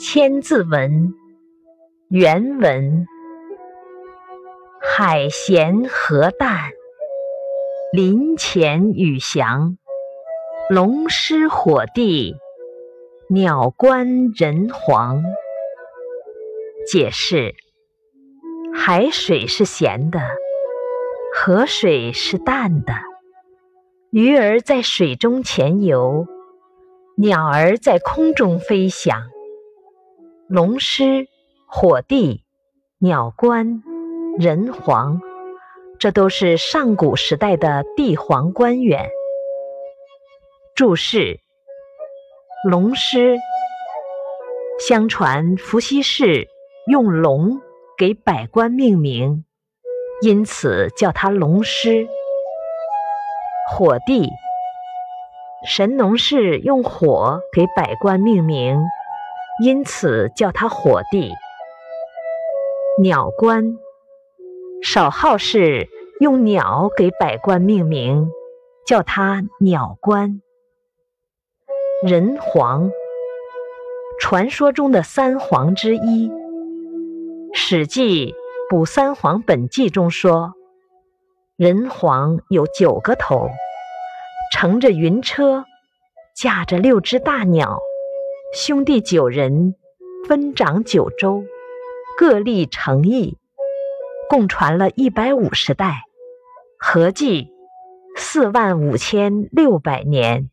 《千字文》原文：海咸河淡，林潜雨翔，龙师火帝，鸟关人皇。解释：海水是咸的，河水是淡的，鱼儿在水中潜游，鸟儿在空中飞翔。龙师、火帝、鸟官、人皇，这都是上古时代的帝皇官员。注释：龙师，相传伏羲氏用龙给百官命名，因此叫他龙师。火帝，神农氏用火给百官命名。因此叫他火帝。鸟官，少昊氏用鸟给百官命名，叫他鸟官。人皇，传说中的三皇之一。《史记·补三皇本纪》中说，人皇有九个头，乘着云车，驾着六只大鸟。兄弟九人，分掌九州，各立诚意，共传了一百五十代，合计四万五千六百年。